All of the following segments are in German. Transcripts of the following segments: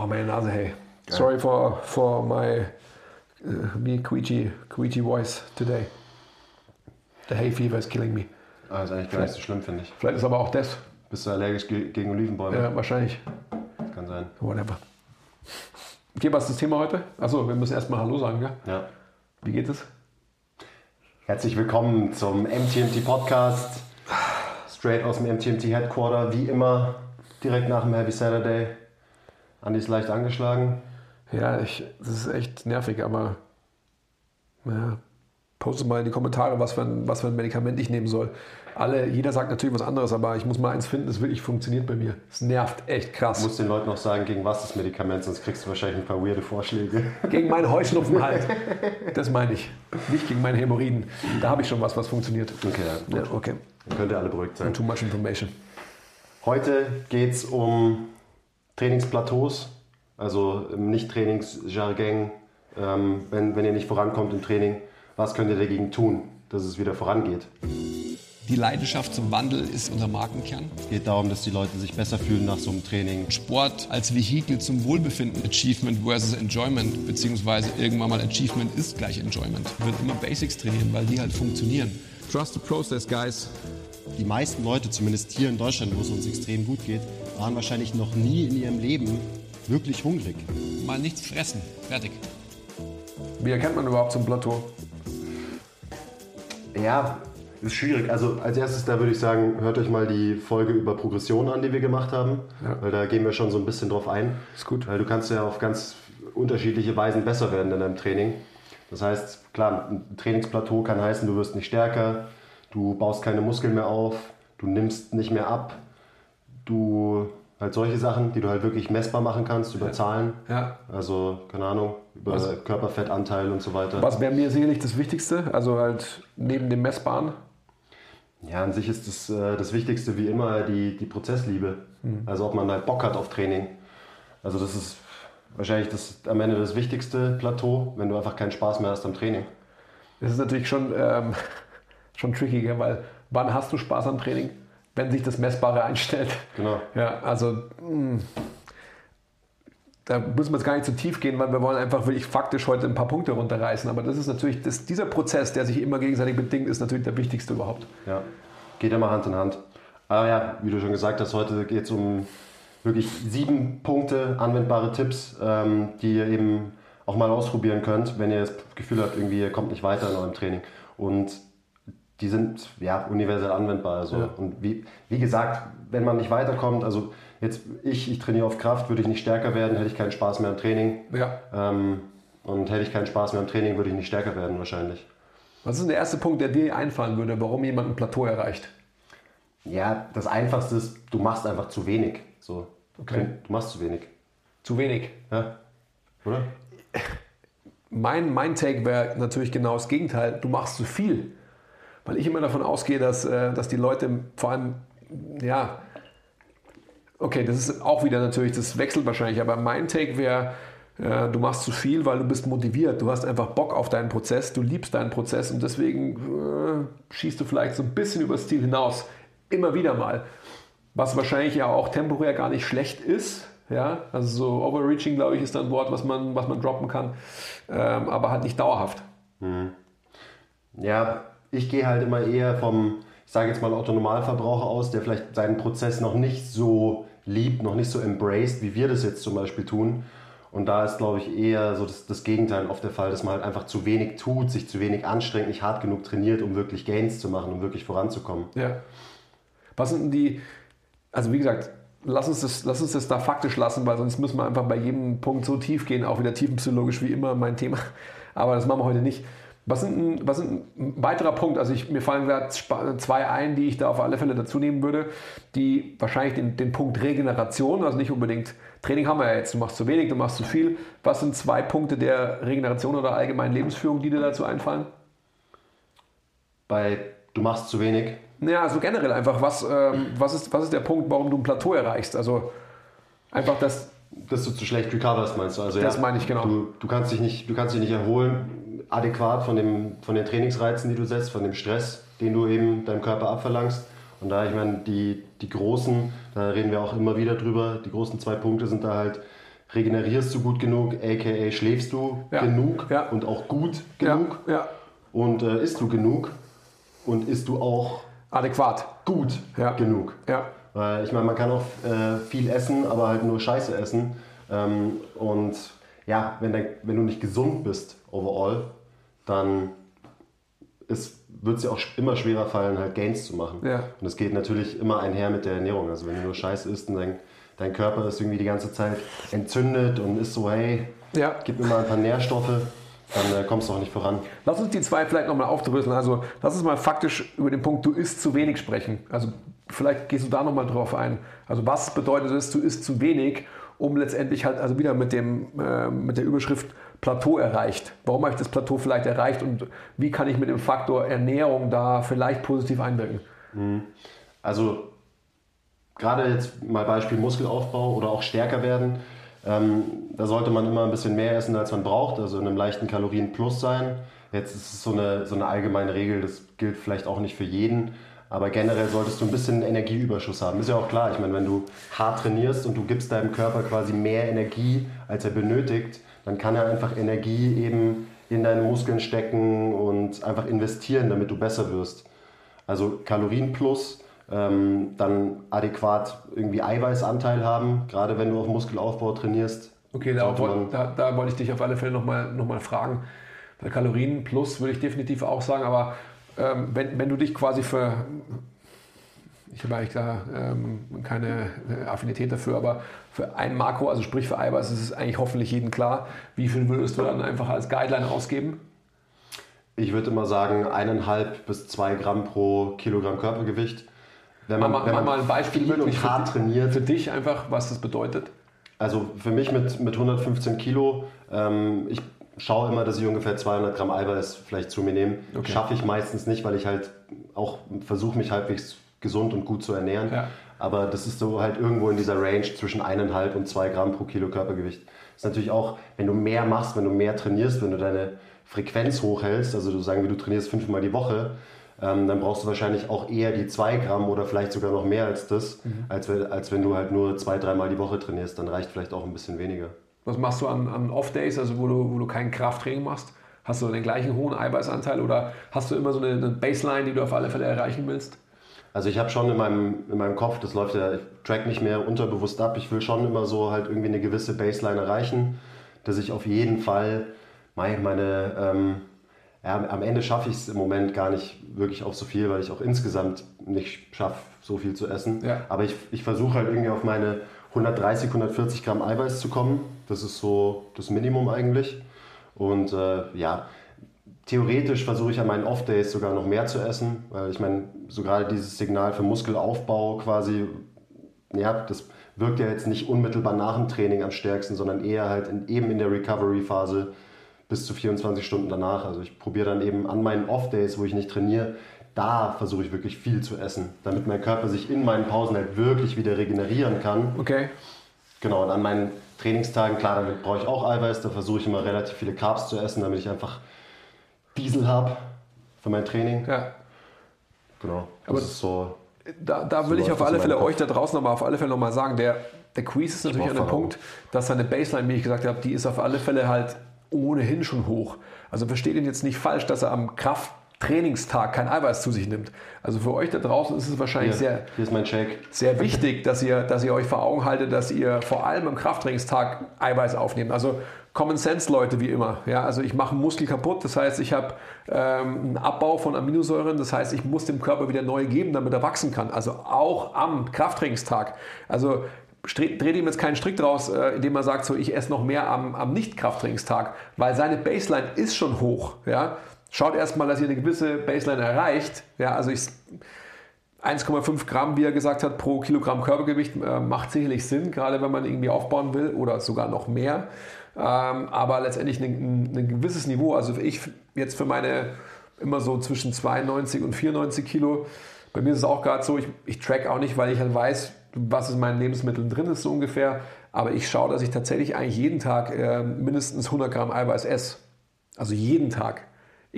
Oh, meine Nase, hey. Sorry for, for my uh, me queechy, queechy voice today. The hay fever is killing me. Ah, ist eigentlich gar nicht so schlimm, finde ich. Vielleicht ist aber auch das. Bist du allergisch ge gegen Olivenbäume? Ja, wahrscheinlich. Kann sein. Whatever. Okay, was ist das Thema heute? Achso, wir müssen erstmal Hallo sagen, gell? Ja. Wie geht es? Herzlich willkommen zum MTMT Podcast. Straight aus dem MTMT Headquarter, wie immer, direkt nach dem Happy Saturday. Andi ist leicht angeschlagen. Ja, ich, das ist echt nervig, aber ja, postet mal in die Kommentare, was für, ein, was für ein Medikament ich nehmen soll. Alle, jeder sagt natürlich was anderes, aber ich muss mal eins finden, das wirklich funktioniert bei mir. Es nervt echt krass. Du musst den Leuten noch sagen, gegen was das Medikament, sonst kriegst du wahrscheinlich ein paar weirde Vorschläge. Gegen meinen Heuschnupfen halt. Das meine ich. Nicht gegen meine Hämorrhoiden. Da habe ich schon was, was funktioniert. Okay, ja. Ja, okay. Dann könnt ihr alle beruhigt sein. Too much information. Heute geht es um Trainingsplateaus, also im Nicht-Trainingsjargon. Ähm, wenn, wenn ihr nicht vorankommt im Training, was könnt ihr dagegen tun, dass es wieder vorangeht? Die Leidenschaft zum Wandel ist unser Markenkern. Es geht darum, dass die Leute sich besser fühlen nach so einem Training. Sport als Vehikel zum Wohlbefinden. Achievement versus Enjoyment, beziehungsweise irgendwann mal Achievement ist gleich Enjoyment. Wir wird immer Basics trainieren, weil die halt funktionieren. Trust the process, guys. Die meisten Leute, zumindest hier in Deutschland, wo es uns extrem gut geht, waren wahrscheinlich noch nie in ihrem Leben wirklich hungrig. Mal nichts fressen. Fertig. Wie erkennt man überhaupt so ein Plateau? Ja, ist schwierig. Also als erstes, da würde ich sagen, hört euch mal die Folge über Progression an, die wir gemacht haben, Ja. weil da gehen wir schon so ein bisschen drauf ein. Ist gut. Weil du kannst ja auf ganz unterschiedliche Weisen besser werden in deinem Training. Das heißt, klar, ein Trainingsplateau kann heißen, du wirst nicht stärker, du baust keine Muskeln mehr auf, du nimmst nicht mehr ab, du halt solche Sachen, die du halt wirklich messbar machen kannst über Zahlen. Ja. Also, keine Ahnung, über Was- Körperfettanteil und so weiter. Was wäre mir sicherlich das Wichtigste? Also halt neben dem Messbaren. Ja, an sich ist das, äh, das Wichtigste wie immer die, die Prozessliebe. Also ob man halt Bock hat auf Training. Also das ist wahrscheinlich das, am Ende das wichtigste Plateau, wenn du einfach keinen Spaß mehr hast am Training. Das ist natürlich schon, ähm, schon tricky, gell? weil wann hast du Spaß am Training? Wenn sich das Messbare einstellt. Genau. Ja, also mh, da müssen wir jetzt gar nicht zu tief gehen, weil wir wollen einfach wirklich faktisch heute ein paar Punkte runterreißen. Aber das ist natürlich, das, dieser Prozess, der sich immer gegenseitig bedingt, ist natürlich der wichtigste überhaupt. Ja, geht immer Hand in Hand. Aber ja, wie du schon gesagt hast, heute geht es um wirklich sieben Punkte, anwendbare Tipps, ähm, die ihr eben auch mal ausprobieren könnt, wenn ihr das Gefühl habt, irgendwie ihr kommt nicht weiter in eurem Training. Und die sind ja universell anwendbar. Also. Ja. Und wie, wie gesagt, wenn man nicht weiterkommt, also jetzt ich, ich trainiere auf Kraft, würde ich nicht stärker werden, hätte ich keinen Spaß mehr im Training. Ja. Ähm, und hätte ich keinen Spaß mehr im Training, würde ich nicht stärker werden wahrscheinlich. Was ist denn der erste Punkt, der dir einfallen würde, warum jemand ein Plateau erreicht? Ja, das Einfachste ist, du machst einfach zu wenig. So. Okay. Du machst zu wenig. Zu wenig. Ja. Oder? Mein, mein Take wäre natürlich genau das Gegenteil. Du machst zu viel. Weil ich immer davon ausgehe, dass, äh, dass die Leute vor allem, ja, okay, das ist auch wieder natürlich, das wechselt wahrscheinlich, aber mein Take wäre, äh, du machst zu viel, weil du bist motiviert. Du hast einfach Bock auf deinen Prozess, du liebst deinen Prozess und deswegen äh, schießt du vielleicht so ein bisschen über das Ziel hinaus. Immer wieder mal. Was wahrscheinlich ja auch temporär gar nicht schlecht ist. Ja, also so Overreaching, glaube ich, ist ein Wort, was man, was man droppen kann, ähm, aber halt nicht dauerhaft. Ja, ich gehe halt immer eher vom, ich sage jetzt mal Autonomalverbraucher aus, der vielleicht seinen Prozess noch nicht so liebt, noch nicht so embraced, wie wir das jetzt zum Beispiel tun. Und da ist, glaube ich, eher so das, das Gegenteil oft der Fall, dass man halt einfach zu wenig tut, sich zu wenig anstrengt, nicht hart genug trainiert, um wirklich Gains zu machen, um wirklich voranzukommen. Ja. Was sind denn die, also wie gesagt, lass uns, das, lass uns das da faktisch lassen, weil sonst müssen wir einfach bei jedem Punkt so tief gehen, auch wieder tiefenpsychologisch wie immer mein Thema. Aber das machen wir heute nicht. Was sind, ein- was sind ein weiterer Punkt? Also ich, mir fallen gerade zwei ein, die ich da auf alle Fälle dazu nehmen würde, die wahrscheinlich den, den Punkt Regeneration, also nicht unbedingt Training haben wir ja jetzt, du machst zu wenig, du machst zu viel. Was sind zwei Punkte der Regeneration oder allgemeinen Lebensführung, die dir dazu einfallen? Bei du machst zu wenig, Ja, also generell einfach, was, ähm, was, ist, was ist der Punkt, warum du ein Plateau erreichst? Also einfach das, dass du zu schlecht recoverst, meinst du? Also, Das meine ich, genau. Du, du, kannst dich nicht, du kannst dich nicht erholen, adäquat von, dem, von den Trainingsreizen, die du setzt, von dem Stress, den du eben deinem Körper abverlangst. Und da, ich meine, die, die großen, da reden wir auch immer wieder drüber, die großen zwei Punkte sind da halt regenerierst du gut genug, aka schläfst du Ja. genug Ja. und auch gut genug Ja, ja. und äh, isst du genug und isst du auch Adäquat. gut Ja. genug. Ja. Weil ich meine, man kann auch äh, viel essen, aber halt nur Scheiße essen. Ähm, und ja, wenn, dein, wenn du nicht gesund bist overall, dann wird es dir auch immer schwerer fallen, halt Gains zu machen. Ja. Und das geht natürlich immer einher mit der Ernährung. Also wenn du nur Scheiße isst und dein, dein Körper ist irgendwie die ganze Zeit entzündet und ist so, hey, Ja. gib mir mal ein paar Nährstoffe, dann äh, kommst du auch nicht voran. Lass uns die zwei vielleicht nochmal aufdröseln. Also lass uns mal faktisch über den Punkt, du isst zu wenig sprechen. Also vielleicht gehst du da nochmal drauf ein. Also was bedeutet es, du isst zu wenig, um letztendlich halt also wieder mit, dem, äh, mit der Überschrift Plateau erreicht. Warum habe ich das Plateau vielleicht erreicht und wie kann ich mit dem Faktor Ernährung da vielleicht positiv einwirken? Also gerade jetzt mal Beispiel Muskelaufbau oder auch stärker werden, ähm, da sollte man immer ein bisschen mehr essen, als man braucht, also in einem leichten Kalorienplus sein. Jetzt ist es so eine, so eine allgemeine Regel, das gilt vielleicht auch nicht für jeden, aber generell solltest du ein bisschen Energieüberschuss haben. Ist ja auch klar, ich meine, wenn du hart trainierst und du gibst deinem Körper quasi mehr Energie, als er benötigt, dann kann er einfach Energie eben in deine Muskeln stecken und einfach investieren, damit du besser wirst. Also Kalorienplus, ähm, dann adäquat irgendwie Eiweißanteil haben, gerade wenn du auf Muskelaufbau trainierst. Okay, da, sollte woll- man- da, da wollte ich dich auf alle Fälle nochmal noch mal fragen. Bei Kalorien plus würde ich definitiv auch sagen, aber ähm, wenn, wenn du dich quasi für, ich habe eigentlich da ähm, keine äh, Affinität dafür, aber für ein Makro, also sprich für Eiweiß, ist es eigentlich hoffentlich jedem klar. Wie viel würdest du dann einfach als Guideline ausgeben? Ich würde immer sagen, eineinhalb bis zwei Gramm pro Kilogramm Körpergewicht. Wenn Mach mal, mach mal ein Beispiel viel und für, hart trainiert, für dich einfach, was das bedeutet. Also für mich mit, mit 115 Kilo, ähm, ich schaue immer, dass ich ungefähr 200 Gramm Eiweiß vielleicht zu mir nehme. Okay. Schaffe ich meistens nicht, weil ich halt auch versuche, mich halbwegs gesund und gut zu ernähren. Ja. Aber das ist so halt irgendwo in dieser Range zwischen 1,5 und 2 Gramm pro Kilo Körpergewicht. Das ist natürlich auch, wenn du mehr machst, wenn du mehr trainierst, wenn du deine Frequenz hochhältst, also du sagen wir, du trainierst fünfmal die Woche, ähm, dann brauchst du wahrscheinlich auch eher die 2 Gramm oder vielleicht sogar noch mehr als das, als, wenn- als wenn du halt nur zwei, dreimal die Woche trainierst. Dann reicht vielleicht auch ein bisschen weniger. Was machst du an, an Off-Days, also wo du, wo du kein Krafttraining machst? Hast du den gleichen hohen Eiweißanteil oder hast du immer so eine, eine Baseline, die du auf alle Fälle erreichen willst? Also ich habe schon in meinem, in meinem Kopf, das läuft ja, ich track nicht mehr unterbewusst ab, ich will schon immer so halt irgendwie eine gewisse Baseline erreichen, dass ich auf jeden Fall meine, meine ähm, ja, am Ende schaffe ich es im Moment gar nicht wirklich auf so viel, weil ich auch insgesamt nicht schaffe, so viel zu essen. Ja. Aber ich, ich versuche halt irgendwie auf meine 130, 140 Gramm Eiweiß zu kommen. Das ist so das Minimum eigentlich. Und äh, ja, theoretisch versuche ich an meinen Off-Days sogar noch mehr zu essen, weil ich meine, so gerade dieses Signal für Muskelaufbau quasi, ja, das wirkt ja jetzt nicht unmittelbar nach dem Training am stärksten, sondern eher halt in, eben in der Recovery-Phase bis zu 24 Stunden danach. Also ich probiere dann eben an meinen Off-Days, wo ich nicht trainiere, da versuche ich wirklich viel zu essen, damit mein Körper sich in meinen Pausen halt wirklich wieder regenerieren kann. Okay. Genau, und an meinen Trainingstagen, klar, damit brauche ich auch Eiweiß, da versuche ich immer relativ viele Carbs zu essen, damit ich einfach Diesel habe für mein Training. Ja. Genau, das Aber ist so. Da, da So will ich auf alle Fälle Kopf. euch da draußen aber auf alle Fälle nochmal sagen, der, der Quiz ist natürlich an dem. Punkt, dass seine Baseline, wie ich gesagt habe, die ist auf alle Fälle halt ohnehin schon hoch. Also versteht ihn jetzt nicht falsch, dass er am Krafttrainingstag kein Eiweiß zu sich nimmt. Also für euch da draußen ist es wahrscheinlich Hier, sehr, hier sehr wichtig, dass ihr, dass ihr euch vor Augen haltet, dass ihr vor allem am Krafttrainingstag Eiweiß aufnehmt. Also Common Sense Leute wie immer. Ja, also ich mache einen Muskel kaputt, das heißt, ich habe ähm, einen Abbau von Aminosäuren, das heißt, ich muss dem Körper wieder neu geben, damit er wachsen kann. Also auch am Krafttrainingstag. Also dreht ihm jetzt keinen Strick draus, äh, indem er sagt, so ich esse noch mehr am, am Nicht-Krafttrainingstag, weil seine Baseline ist schon hoch. Ja? Schaut erstmal, dass ihr eine gewisse Baseline erreicht. Ja, also ich 1,5 Gramm, wie er gesagt hat, pro Kilogramm Körpergewicht äh, macht sicherlich Sinn, gerade wenn man irgendwie aufbauen will oder sogar noch mehr. Ähm, aber letztendlich ein, ein, gewisses Niveau, also ich jetzt für meine immer so zwischen 92 und 94 Kilo, bei mir ist es auch gerade so, ich, ich track auch nicht, weil ich halt weiß, was in meinen Lebensmitteln drin ist so ungefähr. Aber ich schaue, dass ich tatsächlich eigentlich jeden Tag äh, mindestens 100 Gramm Eiweiß esse. Also jeden Tag.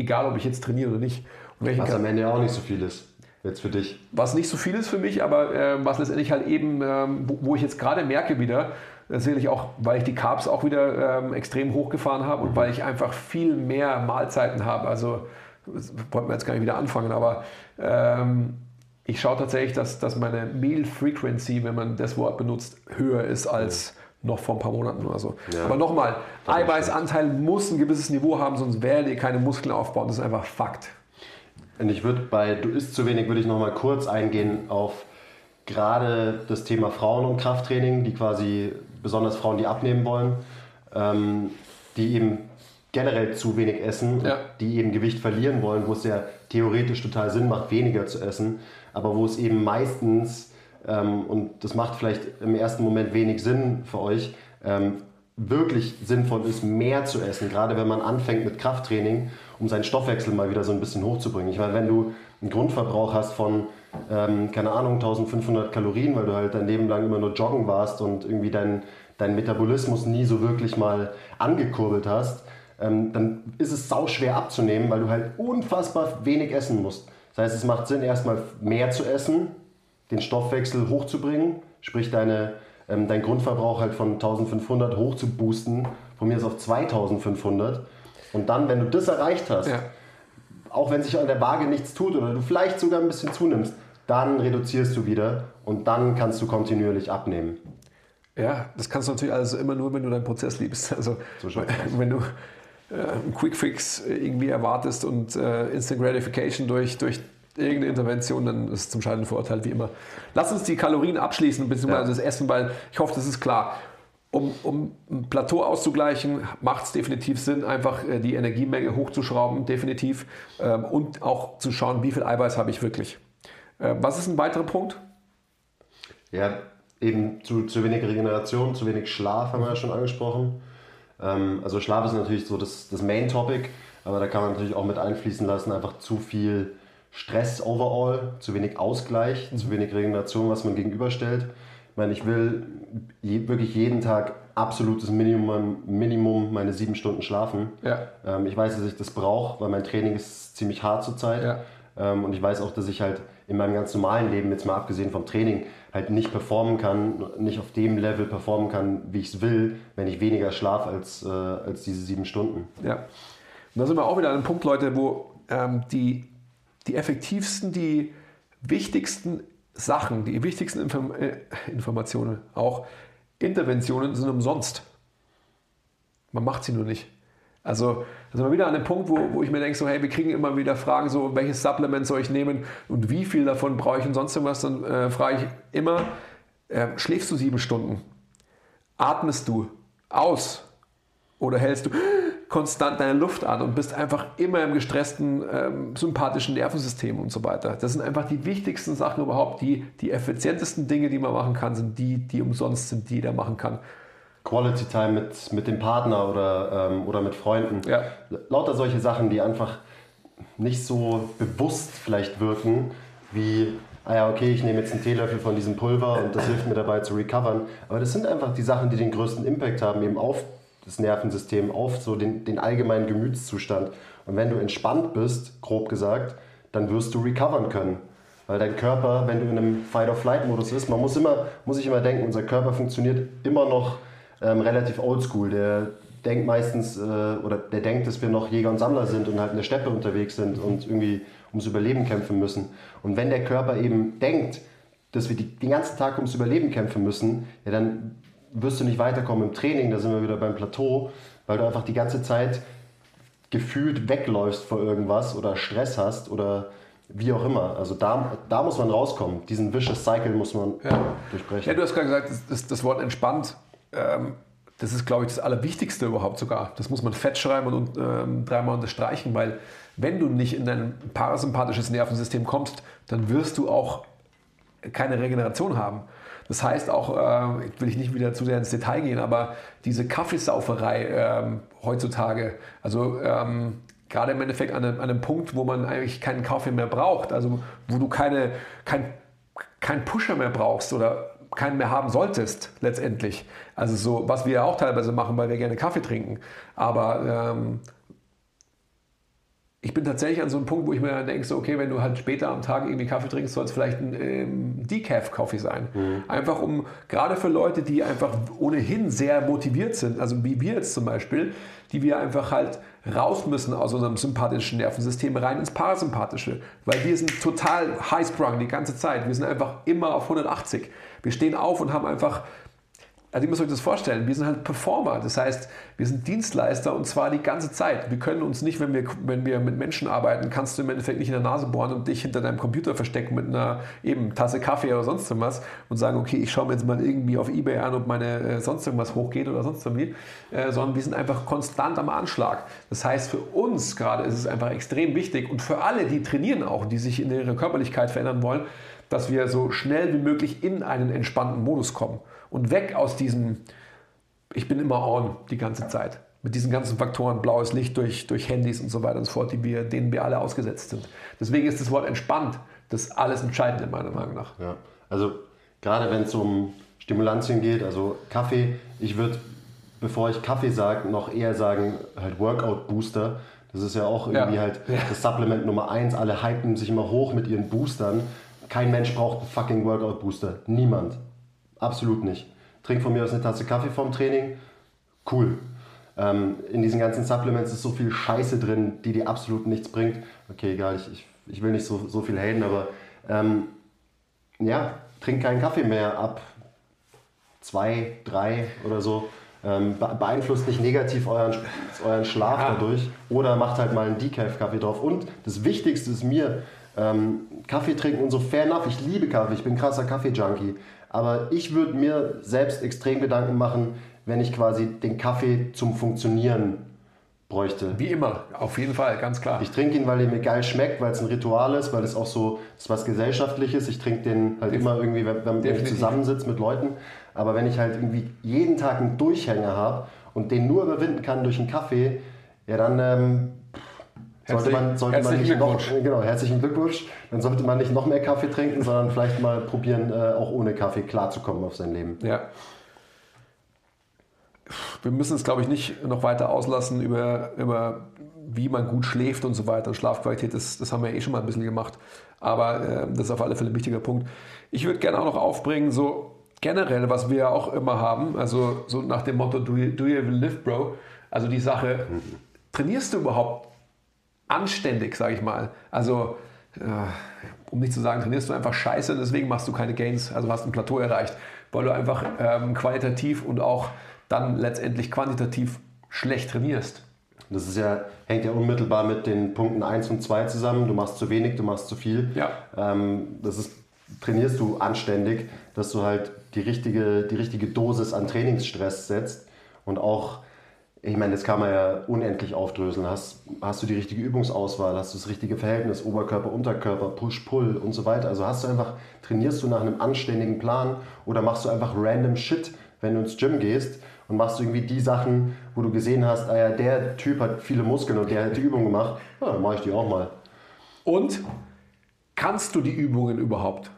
Egal, ob ich jetzt trainiere oder nicht. Was am Ende auch nicht so viel ist. Jetzt für dich. was nicht so viel ist für mich, aber äh, was letztendlich halt eben, ähm, wo, wo ich jetzt gerade merke wieder, Sicherlich auch, weil ich die Carbs auch wieder ähm, extrem hochgefahren habe und weil ich einfach viel mehr Mahlzeiten habe. Also, das wollten wir jetzt gar nicht wieder anfangen, aber ähm, ich schaue tatsächlich, dass, dass meine Meal Frequency, wenn man das Wort benutzt, höher ist als noch vor ein paar Monaten oder so. Ja. Aber nochmal, Eiweißanteil muss ein gewisses Niveau haben, sonst werdet ihr keine Muskeln aufbauen. Das ist einfach Fakt. Und ich würde bei Du isst zu wenig, würde ich nochmal kurz eingehen auf gerade das Thema Frauen und Krafttraining, die quasi, besonders Frauen, die abnehmen wollen, ähm, die eben generell zu wenig essen, ja. die eben Gewicht verlieren wollen, wo es ja theoretisch total Sinn macht, weniger zu essen, aber wo es eben meistens, ähm, und das macht vielleicht im ersten Moment wenig Sinn für euch, ähm, wirklich sinnvoll ist, mehr zu essen, gerade wenn man anfängt mit Krafttraining, um seinen Stoffwechsel mal wieder so ein bisschen hochzubringen. Ich meine, wenn du einen Grundverbrauch hast von, ähm, keine Ahnung, 1500 Kalorien, weil du halt dein Leben lang immer nur joggen warst und irgendwie deinen dein Metabolismus nie so wirklich mal angekurbelt hast, ähm, dann ist es sau schwer abzunehmen, weil du halt unfassbar wenig essen musst. Das heißt, es macht Sinn, erstmal mehr zu essen, den Stoffwechsel hochzubringen, sprich deine, ähm, dein Grundverbrauch halt von 1500 hoch zu boosten, von mir aus auf 2500. Und dann, wenn du das erreicht hast, ja. auch wenn sich an der Waage nichts tut oder du vielleicht sogar ein bisschen zunimmst, dann reduzierst du wieder und dann kannst du kontinuierlich abnehmen. Ja, das kannst du natürlich also immer nur, wenn du deinen Prozess liebst. Also so wenn du äh, einen Quickfix irgendwie erwartest und äh, Instant Gratification durch, durch irgendeine Intervention, dann ist es zum scheidenden Vorurteil wie immer. Lass uns die Kalorien abschließen, beziehungsweise ja. das Essen, weil ich hoffe, das ist klar. Um, um ein Plateau auszugleichen, macht es definitiv Sinn, einfach äh, die Energiemenge hochzuschrauben, definitiv. Ähm, und auch zu schauen, wie viel Eiweiß habe ich wirklich. Äh, was ist ein weiterer Punkt? Ja, eben zu, zu wenig Regeneration, zu wenig Schlaf haben wir ja schon angesprochen. Ähm, also Schlaf ist natürlich so das, das Main Topic, aber da kann man natürlich auch mit einfließen lassen, einfach zu viel Stress overall, zu wenig Ausgleich, mhm. zu wenig Regeneration, was man gegenüberstellt. Ich meine, ich will je, wirklich jeden Tag absolutes Minimum, Minimum meine sieben Stunden schlafen. Ja. Ähm, ich weiß, dass ich das brauche, weil mein Training ist ziemlich hart zurzeit. Ja. Ähm, und ich weiß auch, dass ich halt in meinem ganz normalen Leben, jetzt mal abgesehen vom Training, halt nicht performen kann, nicht auf dem Level performen kann, wie ich es will, wenn ich weniger schlafe als, äh, als diese sieben Stunden. Ja. Und da sind wir auch wieder an einem Punkt, Leute, wo ähm, die, die effektivsten, die wichtigsten Sachen, die wichtigsten Inform äh, Informationen, auch Interventionen sind umsonst. Man macht sie nur nicht. Also da sind wir wieder an dem Punkt, wo, wo ich mir denke, so, hey, wir kriegen immer wieder Fragen, so, welches Supplement soll ich nehmen und wie viel davon brauche ich und sonst irgendwas. Dann äh, frage ich immer, äh, schläfst du sieben Stunden? Atmest du aus? Oder hältst du konstant deine Luft an und bist einfach immer im gestressten, ähm, sympathischen Nervensystem und so weiter. Das sind einfach die wichtigsten Sachen überhaupt. Die, die effizientesten Dinge, die man machen kann, sind die, die umsonst sind, die jeder machen kann. Quality Time mit, mit dem Partner oder, ähm, oder mit Freunden. Ja. Lauter solche Sachen, die einfach nicht so bewusst vielleicht wirken, wie, ah ja, okay, ich nehme jetzt einen Teelöffel von diesem Pulver und das hilft mir dabei zu recovern. Aber das sind einfach die Sachen, die den größten Impact haben, eben auf das Nervensystem, auf so den, den allgemeinen Gemütszustand. Und wenn du entspannt bist, grob gesagt, dann wirst du recovern können. Weil dein Körper, wenn du in einem Fight-or-Flight-Modus bist, man muss immer, muss ich immer denken, unser Körper funktioniert immer noch ähm, relativ oldschool. Der denkt meistens, äh, oder der denkt, dass wir noch Jäger und Sammler sind und halt in der Steppe unterwegs sind und irgendwie ums Überleben kämpfen müssen. Und wenn der Körper eben denkt, dass wir die, den ganzen Tag ums Überleben kämpfen müssen, ja, dann wirst du nicht weiterkommen im Training, da sind wir wieder beim Plateau, weil du einfach die ganze Zeit gefühlt wegläufst vor irgendwas oder Stress hast oder wie auch immer. Also da, da muss man rauskommen. Diesen vicious Cycle muss man ja. durchbrechen. Ja, du hast gerade gesagt, das, das Wort entspannt ähm, das ist, glaube ich, das Allerwichtigste überhaupt sogar. Das muss man fett schreiben und ähm, dreimal unterstreichen, weil wenn du nicht in dein parasympathisches Nervensystem kommst, dann wirst du auch keine Regeneration haben. Das heißt auch, äh, will ich nicht wieder zu sehr ins Detail gehen, aber diese Kaffeesauferei äh, heutzutage, also ähm, gerade im Endeffekt an einem, an einem, Punkt, wo man eigentlich keinen Kaffee mehr braucht, also wo du keine, kein, kein Pusher mehr brauchst oder keinen mehr haben solltest, letztendlich. Also so, was wir auch teilweise machen, weil wir gerne Kaffee trinken. Aber ähm, ich bin tatsächlich an so einem Punkt, wo ich mir dann denke, so, okay, wenn du halt später am Tag irgendwie Kaffee trinkst, soll es vielleicht ein ähm, Decaf-Coffee sein. Mhm. Einfach um, gerade für Leute, die einfach ohnehin sehr motiviert sind, also wie wir jetzt zum Beispiel, die wir einfach halt raus müssen aus unserem sympathischen Nervensystem rein ins Parasympathische, weil wir sind total high-sprung die ganze Zeit. Wir sind einfach immer auf 180. Wir stehen auf und haben einfach also ihr müsst euch das vorstellen, wir sind halt Performer. Das heißt, wir sind Dienstleister und zwar die ganze Zeit. Wir können uns nicht, wenn wir, wenn wir mit Menschen arbeiten, kannst du im Endeffekt nicht in der Nase bohren und dich hinter deinem Computer verstecken mit einer eben Tasse Kaffee oder sonst irgendwas und sagen, okay, ich schaue mir jetzt mal irgendwie auf Ebay an, ob meine äh, sonst irgendwas hochgeht oder sonst irgendwie, äh, sondern wir sind einfach konstant am Anschlag. Das heißt, für uns gerade ist es einfach extrem wichtig und für alle, die trainieren auch, die sich in ihrer Körperlichkeit verändern wollen, dass wir so schnell wie möglich in einen entspannten Modus kommen und weg aus diesem, ich bin immer on die ganze Zeit. Mit diesen ganzen Faktoren, blaues Licht durch, durch Handys und so weiter und so fort, die wir, denen wir alle ausgesetzt sind. Deswegen ist das Wort entspannt das alles Entscheidende meiner Meinung nach. Ja, also gerade wenn es um Stimulantien geht, also Kaffee, ich würde, bevor ich Kaffee sage, noch eher sagen, halt Workout Booster. Das ist ja auch irgendwie ja. halt das Supplement Nummer eins. Alle hypen sich immer hoch mit ihren Boostern. Kein Mensch braucht einen fucking Workout Booster. Niemand. Absolut nicht. Trink von mir aus eine Tasse Kaffee vorm Training. Cool. Ähm, in diesen ganzen Supplements ist so viel Scheiße drin, die dir absolut nichts bringt. Okay, egal, ich, ich, ich will nicht so, so viel haten, aber ähm, ja, trink keinen Kaffee mehr ab zwei, drei oder so. Ähm, beeinflusst nicht negativ euren, euren Schlaf ja. dadurch oder macht halt mal einen Decaf-Kaffee drauf. Und das Wichtigste ist mir, ähm, Kaffee trinken und so fair enough. Ich liebe Kaffee, ich bin krasser Kaffee-Junkie. Aber ich würde mir selbst extrem Gedanken machen, wenn ich quasi den Kaffee zum Funktionieren bräuchte. Wie immer, auf jeden Fall, ganz klar. Ich trinke ihn, weil er mir geil schmeckt, weil es ein Ritual ist, weil es auch so ist was Gesellschaftliches. Ich trinke den halt Def immer irgendwie, wenn, wenn ich zusammensitze mit Leuten. Aber wenn ich halt irgendwie jeden Tag einen Durchhänger habe und den nur überwinden kann durch einen Kaffee, ja dann ähm, sollte man, sollte man nicht noch, genau, herzlichen Glückwunsch. Dann sollte man nicht noch mehr Kaffee trinken, sondern vielleicht mal probieren, äh, auch ohne Kaffee klarzukommen auf sein Leben. Ja. Wir müssen es, glaube ich, nicht noch weiter auslassen über, über wie man gut schläft und so weiter. Und Schlafqualität, das, das haben wir eh schon mal ein bisschen gemacht. Aber äh, das ist auf alle Fälle ein wichtiger Punkt. Ich würde gerne auch noch aufbringen, so generell, was wir auch immer haben, also so nach dem Motto, do you, do you live, bro? Also die Sache, trainierst du überhaupt anständig, sage ich mal. Also, äh, um nicht zu sagen, trainierst du einfach scheiße, deswegen machst du keine Gains, also hast ein Plateau erreicht, weil du einfach ähm, qualitativ und auch dann letztendlich quantitativ schlecht trainierst. Das ist ja, hängt ja unmittelbar mit den Punkten 1 und 2 zusammen. Du machst zu wenig, du machst zu viel. Ja. Ähm, das ist, trainierst du anständig, dass du halt die richtige, die richtige Dosis an Trainingsstress setzt und auch ich meine, das kann man ja unendlich aufdröseln. Hast, hast du die richtige Übungsauswahl, hast du das richtige Verhältnis, Oberkörper, Unterkörper, Push, Pull und so weiter. Also hast du einfach, trainierst du nach einem anständigen Plan oder machst du einfach random Shit, wenn du ins Gym gehst und machst du irgendwie die Sachen, wo du gesehen hast, ah ja, der Typ hat viele Muskeln und der hat die Übung gemacht, ja, dann mache ich die auch mal. Und kannst du die Übungen überhaupt?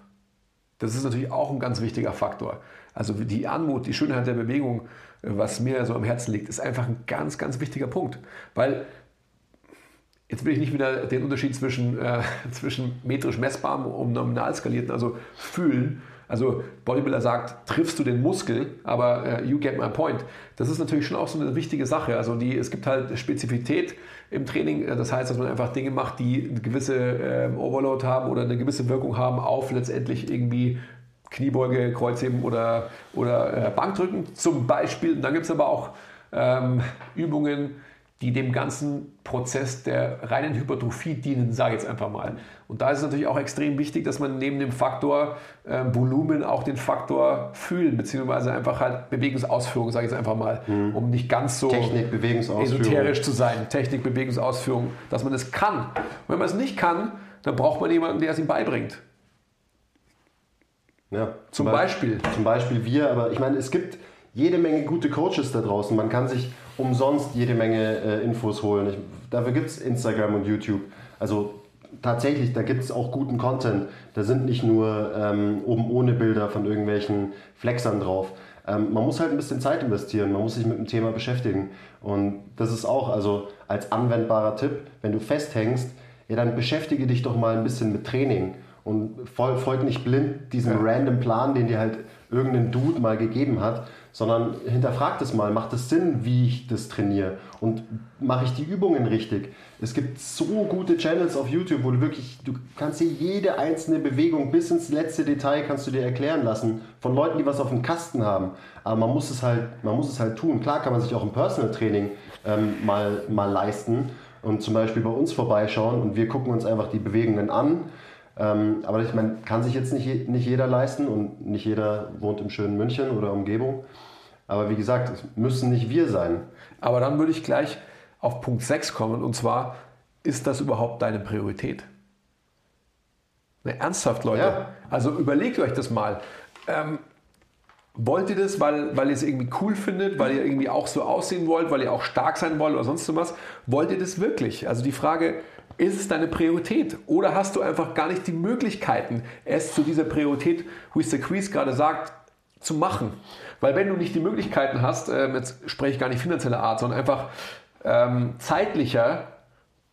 Das ist natürlich auch ein ganz wichtiger Faktor. Also die Anmut, die Schönheit der Bewegung was mir so am Herzen liegt, ist einfach ein ganz, ganz wichtiger Punkt. Weil Jetzt will ich nicht wieder den Unterschied zwischen, äh, zwischen metrisch messbarem und nominal skalierten, also fühlen. Also Bodybuilder sagt, triffst du den Muskel, aber äh, you get my point. Das ist natürlich schon auch so eine wichtige Sache. Also die, es gibt halt Spezifität im Training. Das heißt, dass man einfach Dinge macht, die eine gewisse äh, Overload haben oder eine gewisse Wirkung haben auf letztendlich irgendwie Kniebeuge, Kreuzheben oder, oder äh, Bankdrücken zum Beispiel. Und dann gibt es aber auch ähm, Übungen, die dem ganzen Prozess der reinen Hypertrophie dienen, sage ich jetzt einfach mal. Und da ist es natürlich auch extrem wichtig, dass man neben dem Faktor äh, Volumen auch den Faktor fühlen, beziehungsweise einfach halt Bewegungsausführung, sage ich jetzt einfach mal, mhm. um nicht ganz so Technik, esoterisch zu sein. Technik, Bewegungsausführung, dass man es kann. Und wenn man es nicht kann, dann braucht man jemanden, der es ihm beibringt. Ja, zum, zum Beispiel. Zum Beispiel wir, aber ich meine, es gibt jede Menge gute Coaches da draußen. Man kann sich umsonst jede Menge äh, Infos holen. Ich, dafür gibt es Instagram und YouTube. Also tatsächlich, da gibt es auch guten Content. Da sind nicht nur ähm, oben ohne Bilder von irgendwelchen Flexern drauf. Ähm, man muss halt ein bisschen Zeit investieren, man muss sich mit dem Thema beschäftigen. Und das ist auch, also als anwendbarer Tipp, wenn du festhängst, ja, dann beschäftige dich doch mal ein bisschen mit Training und folg nicht blind diesem ja. random Plan, den dir halt irgendein Dude mal gegeben hat, sondern hinterfragt es mal, macht es Sinn, wie ich das trainiere und mache ich die Übungen richtig. Es gibt so gute Channels auf YouTube, wo du wirklich, du kannst dir jede einzelne Bewegung bis ins letzte Detail kannst du dir erklären lassen von Leuten, die was auf dem Kasten haben. Aber man muss es halt, man muss es halt tun. Klar kann man sich auch im Personal Training ähm, mal, mal leisten und zum Beispiel bei uns vorbeischauen und wir gucken uns einfach die Bewegungen an. Ähm, aber ich meine, kann sich jetzt nicht, nicht jeder leisten und nicht jeder wohnt im schönen München oder Umgebung. Aber wie gesagt, es müssen nicht wir sein. Aber dann würde ich gleich auf Punkt 6 kommen und zwar, ist das überhaupt deine Priorität? Ne, ernsthaft, Leute. Ja. Also überlegt euch das mal. Ähm, wollt ihr das, weil, weil ihr es irgendwie cool findet, weil ihr irgendwie auch so aussehen wollt, weil ihr auch stark sein wollt oder sonst was? Wollt ihr das wirklich? Also die Frage, ist es deine Priorität? Oder hast du einfach gar nicht die Möglichkeiten, es zu dieser Priorität, wie es der Quiz gerade sagt, zu machen. Weil wenn du nicht die Möglichkeiten hast, ähm, jetzt spreche ich gar nicht finanzieller Art, sondern einfach ähm, zeitlicher,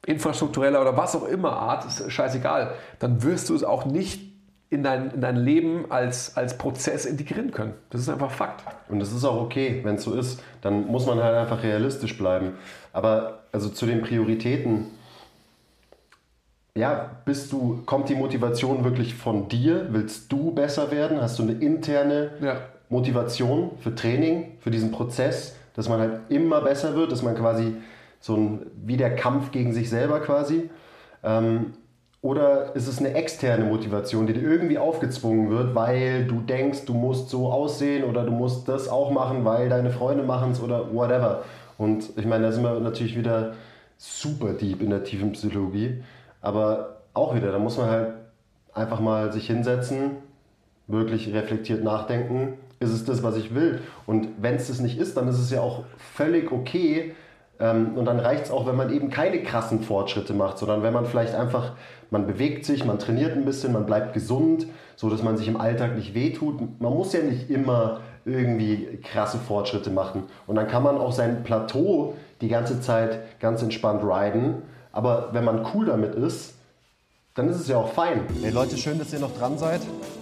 infrastruktureller oder was auch immer Art, ist scheißegal, dann wirst du es auch nicht in dein, in dein Leben als, als Prozess integrieren können. Das ist einfach Fakt. Und das ist auch okay, wenn es so ist. Dann muss man halt einfach realistisch bleiben. Aber also zu den Prioritäten, ja, bist du, kommt die Motivation wirklich von dir? Willst du besser werden? Hast du eine interne ja. Motivation für Training, für diesen Prozess, dass man halt immer besser wird, dass man quasi so ein, wie der Kampf gegen sich selber quasi? Ähm, oder ist es eine externe Motivation, die dir irgendwie aufgezwungen wird, weil du denkst, du musst so aussehen oder du musst das auch machen, weil deine Freunde machen es oder whatever. Und ich meine, da sind wir natürlich wieder super deep in der tiefen Psychologie. Aber auch wieder, da muss man halt einfach mal sich hinsetzen, wirklich reflektiert nachdenken, ist es das, was ich will? Und wenn es das nicht ist, dann ist es ja auch völlig okay. Ähm, und dann reicht es auch, wenn man eben keine krassen Fortschritte macht, sondern wenn man vielleicht einfach, man bewegt sich, man trainiert ein bisschen, man bleibt gesund, so dass man sich im Alltag nicht wehtut. Man muss ja nicht immer irgendwie krasse Fortschritte machen. Und dann kann man auch sein Plateau die ganze Zeit ganz entspannt riden aber wenn man cool damit ist, dann ist es ja auch fein. Hey Leute, schön, dass ihr noch dran seid.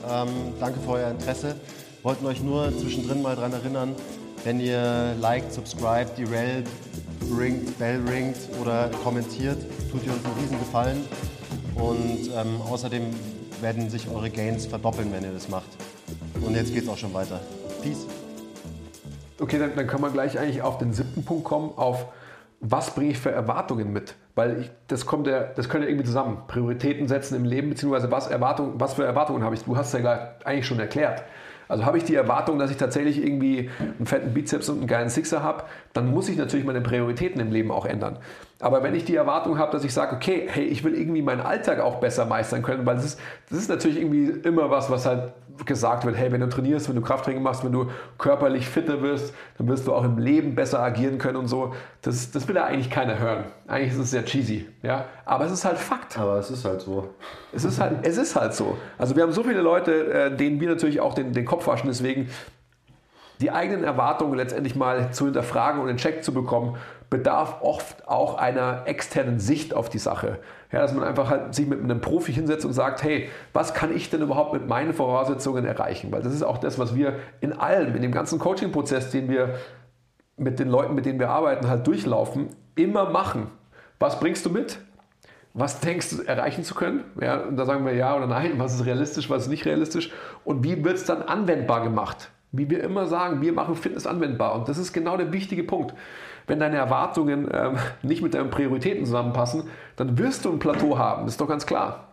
Ähm, danke für euer Interesse. Wollten euch nur zwischendrin mal daran erinnern, wenn ihr liked, subscribt, die Rel ringt, Bell ringt oder kommentiert, tut ihr uns einen riesen Gefallen. Und ähm, außerdem werden sich eure Gains verdoppeln, wenn ihr das macht. Und jetzt geht's auch schon weiter. Peace. Okay, dann, dann kann man gleich eigentlich auf den siebten Punkt kommen, auf was bringe ich für Erwartungen mit? Weil ich, das kommt ja, das könnte irgendwie zusammen. Prioritäten setzen im Leben, beziehungsweise was, Erwartung, was für Erwartungen habe ich? Du hast ja eigentlich schon erklärt. Also habe ich die Erwartung, dass ich tatsächlich irgendwie einen fetten Bizeps und einen geilen Sixer habe, dann muss ich natürlich meine Prioritäten im Leben auch ändern. Aber wenn ich die Erwartung habe, dass ich sage, okay, hey, ich will irgendwie meinen Alltag auch besser meistern können, weil das ist, das ist natürlich irgendwie immer was, was halt gesagt wird, hey, wenn du trainierst, wenn du Krafttraining machst, wenn du körperlich fitter wirst, dann wirst du auch im Leben besser agieren können und so. Das, das will ja eigentlich keiner hören. Eigentlich ist es sehr cheesy, ja. Aber es ist halt Fakt. Aber es ist halt so. Es ist halt, es ist halt so. Also wir haben so viele Leute, äh, denen wir natürlich auch den, den Kopf waschen, deswegen die eigenen Erwartungen letztendlich mal zu hinterfragen und in Check zu bekommen bedarf oft auch einer externen Sicht auf die Sache. Ja, dass man einfach halt sich mit einem Profi hinsetzt und sagt, hey, was kann ich denn überhaupt mit meinen Voraussetzungen erreichen? Weil das ist auch das, was wir in allem, in dem ganzen Coaching-Prozess, den wir mit den Leuten, mit denen wir arbeiten, halt durchlaufen, immer machen. Was bringst du mit? Was denkst du erreichen zu können? Ja, und da sagen wir ja oder nein, was ist realistisch, was ist nicht realistisch und wie wird es dann anwendbar gemacht? Wie wir immer sagen, wir machen Fitness anwendbar und das ist genau der wichtige Punkt. Wenn deine Erwartungen ähm, nicht mit deinen Prioritäten zusammenpassen, dann wirst du ein Plateau haben, das ist doch ganz klar.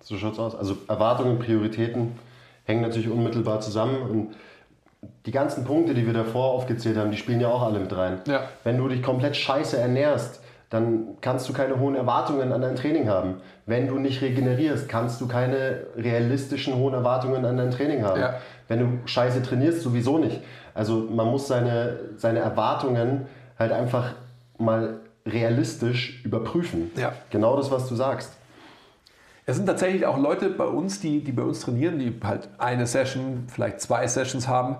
So schaut es aus. Also Erwartungen und Prioritäten hängen natürlich unmittelbar zusammen und die ganzen Punkte, die wir davor aufgezählt haben, die spielen ja auch alle mit rein. Ja. Wenn du dich komplett scheiße ernährst, dann kannst du keine hohen Erwartungen an dein Training haben. Wenn du nicht regenerierst, kannst du keine realistischen hohen Erwartungen an dein Training haben. Ja. Wenn du scheiße trainierst, sowieso nicht. Also man muss seine, seine Erwartungen halt einfach mal realistisch überprüfen. Ja. Genau das, was du sagst. es sind tatsächlich auch Leute bei uns, die, die bei uns trainieren, die halt eine Session, vielleicht zwei Sessions haben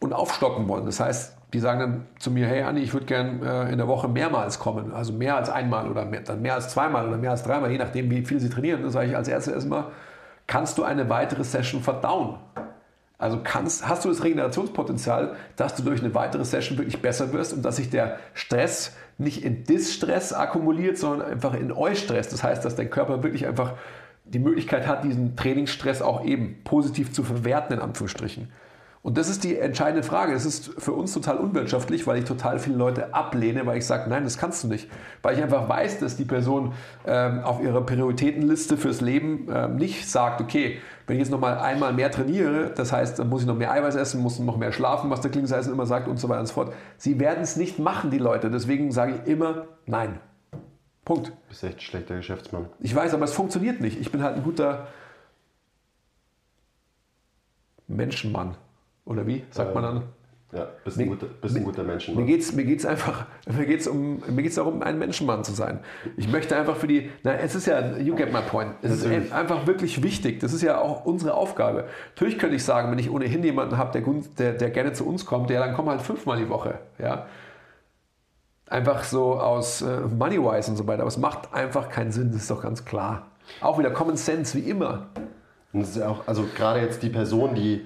und aufstocken wollen. Das heißt, die sagen dann zu mir, hey Andi, ich würde gern äh, in der Woche mehrmals kommen, also mehr als einmal oder mehr, dann mehr als zweimal oder mehr als dreimal, je nachdem, wie viel sie trainieren. Dann sage ich als erstes erstmal, kannst du eine weitere Session verdauen? Also kannst, hast du das Regenerationspotenzial, dass du durch eine weitere Session wirklich besser wirst und dass sich der Stress nicht in Distress akkumuliert, sondern einfach in Eustress. Das heißt, dass dein Körper wirklich einfach die Möglichkeit hat, diesen Trainingsstress auch eben positiv zu verwerten, in Anführungsstrichen. Und das ist die entscheidende Frage. Das ist für uns total unwirtschaftlich, weil ich total viele Leute ablehne, weil ich sage, nein, das kannst du nicht. Weil ich einfach weiß, dass die Person ähm, auf ihrer Prioritätenliste fürs Leben ähm, nicht sagt, okay, wenn ich jetzt nochmal einmal mehr trainiere, das heißt, dann muss ich noch mehr Eiweiß essen, muss noch mehr schlafen, was der Klingseisen immer sagt und so weiter und so fort. Sie werden es nicht machen, die Leute. Deswegen sage ich immer nein. Punkt. Du bist echt ein schlechter Geschäftsmann. Ich weiß, aber es funktioniert nicht. Ich bin halt ein guter Menschenmann. Oder wie sagt man dann? Ja, bist ein guter, bist ein guter Menschenmann. Mir geht es mir geht's einfach mir geht's um, mir geht's darum, ein Menschenmann zu sein. Ich möchte einfach für die, na, es ist ja, you get my point. Es ist einfach wirklich wichtig. Das ist ja auch unsere Aufgabe. Natürlich könnte ich sagen, wenn ich ohnehin jemanden habe, der, der, der gerne zu uns kommt, der dann kommt halt fünfmal die Woche. Ja? Einfach so aus äh, Money-wise und so weiter. Aber es macht einfach keinen Sinn, das ist doch ganz klar. Auch wieder Common Sense, wie immer. Und das ist ja auch, also gerade jetzt die Person, die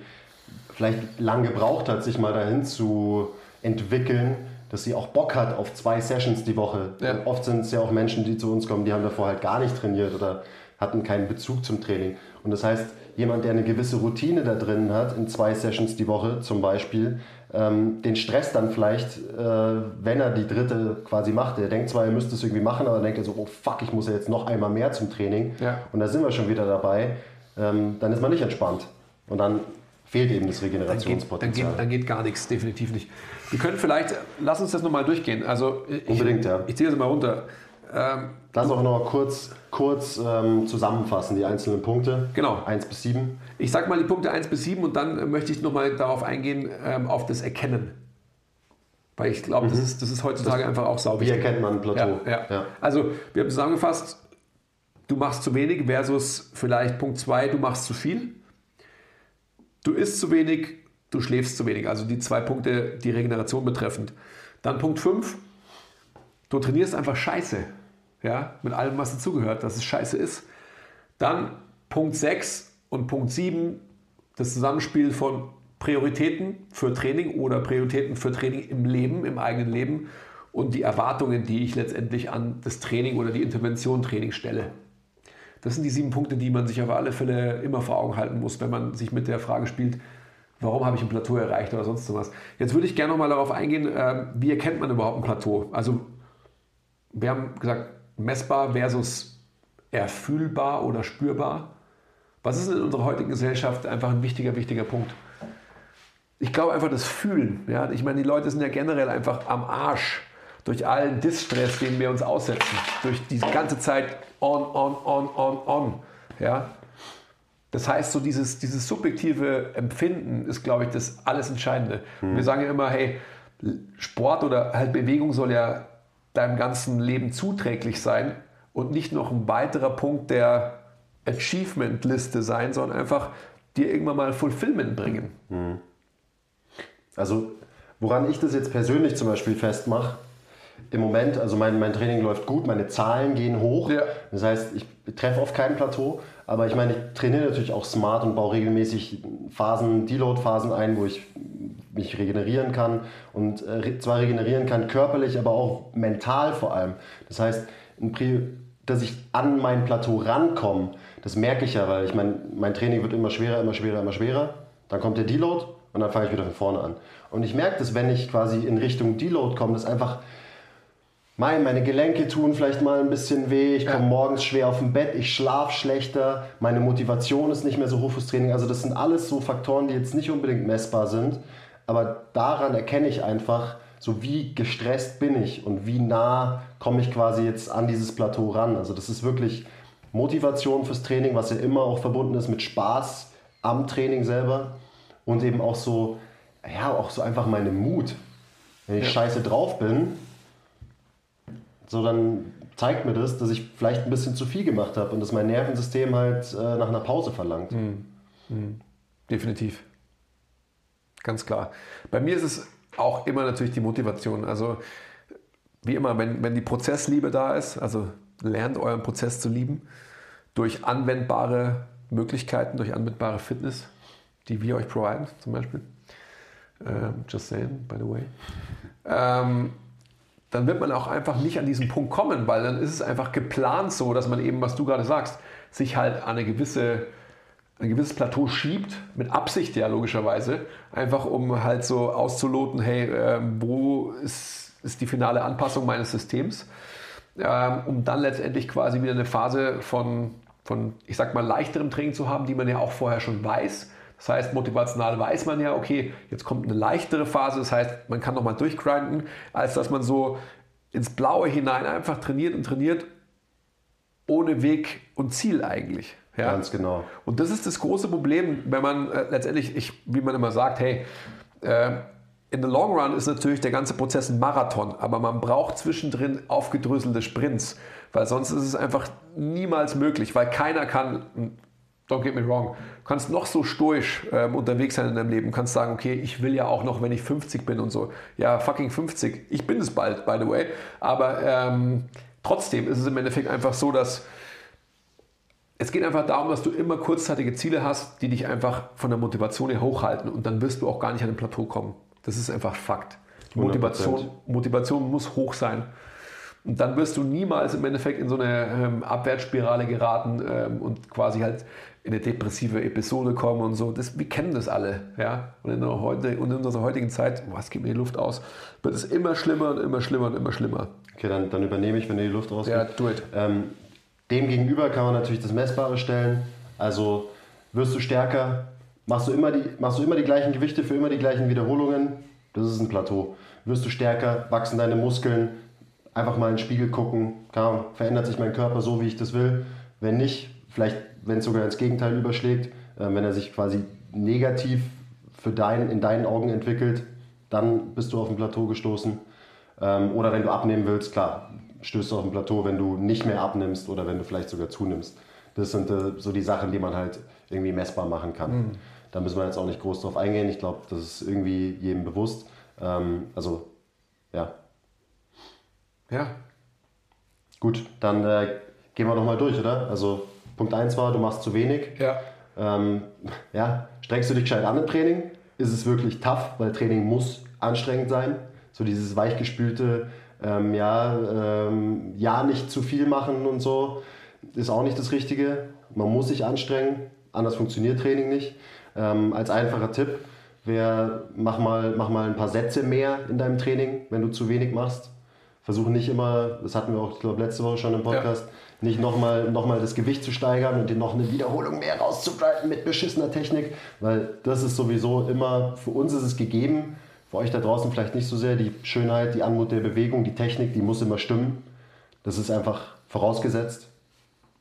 vielleicht lang gebraucht hat, sich mal dahin zu entwickeln, dass sie auch Bock hat auf zwei Sessions die Woche. Ja. Oft sind es ja auch Menschen, die zu uns kommen, die haben davor halt gar nicht trainiert oder hatten keinen Bezug zum Training. Und das heißt, jemand, der eine gewisse Routine da drin hat, in zwei Sessions die Woche zum Beispiel, ähm, den Stress dann vielleicht, äh, wenn er die dritte quasi macht. Er denkt zwar, er müsste es irgendwie machen, aber denkt er so, oh fuck, ich muss ja jetzt noch einmal mehr zum Training. Ja. Und da sind wir schon wieder dabei. Ähm, dann ist man nicht entspannt. Und dann fehlt eben das Regenerationspotenzial. Dann geht, dann geht, gar nichts, definitiv nicht. Wir können vielleicht, lass uns das nochmal durchgehen. Also ich, Unbedingt, ja. Ich ziehe das mal runter. Ähm, lass auch noch kurz, kurz ähm, zusammenfassen, die einzelnen Punkte. Genau. 1 bis 7. Ich sage mal die Punkte 1 bis 7 und dann möchte ich nochmal darauf eingehen, ähm, auf das Erkennen. Weil ich glaube, mhm. das, ist, das ist heutzutage das, einfach auch sauber. Wie erkennt man ein Plateau? Ja, ja. ja. Also, wir haben zusammengefasst, du machst zu wenig versus vielleicht Punkt 2, du machst zu viel. Du isst zu wenig, du schläfst zu wenig. Also die zwei Punkte, die Regeneration betreffend. Dann Punkt 5, du trainierst einfach scheiße. Ja, mit allem, was dazugehört, dass es scheiße ist. Dann Punkt 6 und Punkt 7, das Zusammenspiel von Prioritäten für Training oder Prioritäten für Training im Leben, im eigenen Leben und die Erwartungen, die ich letztendlich an das Training oder die Intervention Training stelle. Das sind die sieben Punkte, die man sich auf alle Fälle immer vor Augen halten muss, wenn man sich mit der Frage spielt, warum habe ich ein Plateau erreicht oder sonst was. Jetzt würde ich gerne noch mal darauf eingehen, ähm, wie erkennt man überhaupt ein Plateau? Also wir haben gesagt, messbar versus erfühlbar oder spürbar. Was ist in unserer heutigen Gesellschaft einfach ein wichtiger, wichtiger Punkt? Ich glaube einfach das Fühlen. Ja? Ich meine, die Leute sind ja generell einfach am Arsch durch allen Distress, den wir uns aussetzen, durch diese ganze Zeit on, on, on, on, on. Ja? Das heißt, so dieses, dieses subjektive Empfinden ist, glaube ich, das alles Entscheidende. Mhm. Wir sagen ja immer, hey, Sport oder halt Bewegung soll ja deinem ganzen Leben zuträglich sein und nicht noch ein weiterer Punkt der Achievement-Liste sein, sondern einfach dir irgendwann mal Fulfillment bringen. Mhm. Also, woran ich das jetzt persönlich zum Beispiel festmache, im Moment, also mein, mein Training läuft gut, meine Zahlen gehen hoch. Ja. Das heißt, ich treffe auf kein Plateau. Aber ich meine, ich trainiere natürlich auch smart und baue regelmäßig Phasen, Deload-Phasen ein, wo ich mich regenerieren kann. Und äh, zwar regenerieren kann körperlich, aber auch mental vor allem. Das heißt, dass ich an mein Plateau rankomme, das merke ich ja, weil ich meine, mein Training wird immer schwerer, immer schwerer, immer schwerer. Dann kommt der Deload und dann fange ich wieder von vorne an. Und ich merke das, wenn ich quasi in Richtung Deload komme, dass einfach mein, meine Gelenke tun vielleicht mal ein bisschen weh, ich komme ja. morgens schwer auf dem Bett, ich schlafe schlechter, meine Motivation ist nicht mehr so hoch fürs Training. Also das sind alles so Faktoren, die jetzt nicht unbedingt messbar sind, aber daran erkenne ich einfach, so wie gestresst bin ich und wie nah komme ich quasi jetzt an dieses Plateau ran. Also das ist wirklich Motivation fürs Training, was ja immer auch verbunden ist mit Spaß am Training selber und eben auch so, ja, auch so einfach meine Mut. Wenn ich ja. scheiße drauf bin, so dann zeigt mir das, dass ich vielleicht ein bisschen zu viel gemacht habe und dass mein Nervensystem halt äh, nach einer Pause verlangt. Mhm. Definitiv. Ganz klar. Bei mir ist es auch immer natürlich die Motivation. Also wie immer, wenn, wenn die Prozessliebe da ist, also lernt euren Prozess zu lieben, durch anwendbare Möglichkeiten, durch anwendbare Fitness, die wir euch providen, zum Beispiel. Ähm, just saying, by the way. Ähm, dann wird man auch einfach nicht an diesen Punkt kommen, weil dann ist es einfach geplant so, dass man eben, was du gerade sagst, sich halt an eine gewisse, ein gewisses Plateau schiebt, mit Absicht ja logischerweise, einfach um halt so auszuloten, hey, äh, wo ist, ist die finale Anpassung meines Systems, ähm, um dann letztendlich quasi wieder eine Phase von, von, ich sag mal, leichterem Training zu haben, die man ja auch vorher schon weiß. Das heißt, motivational weiß man ja, okay, jetzt kommt eine leichtere Phase, das heißt, man kann nochmal durchgrinden, als dass man so ins Blaue hinein einfach trainiert und trainiert, ohne Weg und Ziel eigentlich. Ja? Ganz genau. Und das ist das große Problem, wenn man äh, letztendlich, ich, wie man immer sagt, hey, äh, in the long run ist natürlich der ganze Prozess ein Marathon, aber man braucht zwischendrin aufgedröselte Sprints, weil sonst ist es einfach niemals möglich, weil keiner kann, don't get me wrong, du kannst noch so stoisch ähm, unterwegs sein in deinem Leben, du kannst sagen, okay, ich will ja auch noch, wenn ich 50 bin und so. Ja, fucking 50. Ich bin es bald, by the way. Aber ähm, trotzdem ist es im Endeffekt einfach so, dass es geht einfach darum, dass du immer kurzzeitige Ziele hast, die dich einfach von der Motivation her hochhalten und dann wirst du auch gar nicht an ein Plateau kommen. Das ist einfach Fakt. Motivation, Motivation muss hoch sein. Und dann wirst du niemals im Endeffekt in so eine ähm, Abwärtsspirale geraten ähm, und quasi halt in eine depressive Episode kommen und so. Das, wir kennen das alle. Ja? Und, in heute, und in unserer heutigen Zeit, was geht mir die Luft aus, wird es immer schlimmer und immer schlimmer und immer schlimmer. Okay, dann, dann übernehme ich, wenn dir die Luft rausgeht. Ja, do it. Ähm, Demgegenüber kann man natürlich das Messbare stellen. Also wirst du stärker, machst du, immer die, machst du immer die gleichen Gewichte für immer die gleichen Wiederholungen, das ist ein Plateau. Wirst du stärker, wachsen deine Muskeln, einfach mal in den Spiegel gucken, kann, verändert sich mein Körper so, wie ich das will. Wenn nicht, vielleicht, wenn es sogar ins Gegenteil überschlägt, äh, wenn er sich quasi negativ für dein, in deinen Augen entwickelt, dann bist du auf ein Plateau gestoßen. Ähm, oder wenn du abnehmen willst, klar, stößt du auf ein Plateau, wenn du nicht mehr abnimmst oder wenn du vielleicht sogar zunimmst. Das sind äh, so die Sachen, die man halt irgendwie messbar machen kann. Mhm. Da müssen wir jetzt auch nicht groß drauf eingehen. Ich glaube, das ist irgendwie jedem bewusst. Ähm, also, ja. Ja. Gut, dann äh, gehen wir nochmal durch, oder? Also, Punkt 1 war, du machst zu wenig. Ja. Ähm, ja, strengst du dich gescheit an im Training? Ist es wirklich tough, weil Training muss anstrengend sein? So dieses weichgespülte, ähm, ja, ähm, ja, nicht zu viel machen und so, ist auch nicht das Richtige. Man muss sich anstrengen, anders funktioniert Training nicht. Ähm, als einfacher Tipp wäre, mach mal, mach mal ein paar Sätze mehr in deinem Training, wenn du zu wenig machst. Versuche nicht immer, das hatten wir auch, ich glaube, letzte Woche schon im Podcast, ja. Nicht nochmal noch mal das Gewicht zu steigern und dir noch eine Wiederholung mehr rauszugreifen mit beschissener Technik, weil das ist sowieso immer, für uns ist es gegeben, für euch da draußen vielleicht nicht so sehr. Die Schönheit, die Anmut der Bewegung, die Technik, die muss immer stimmen. Das ist einfach vorausgesetzt.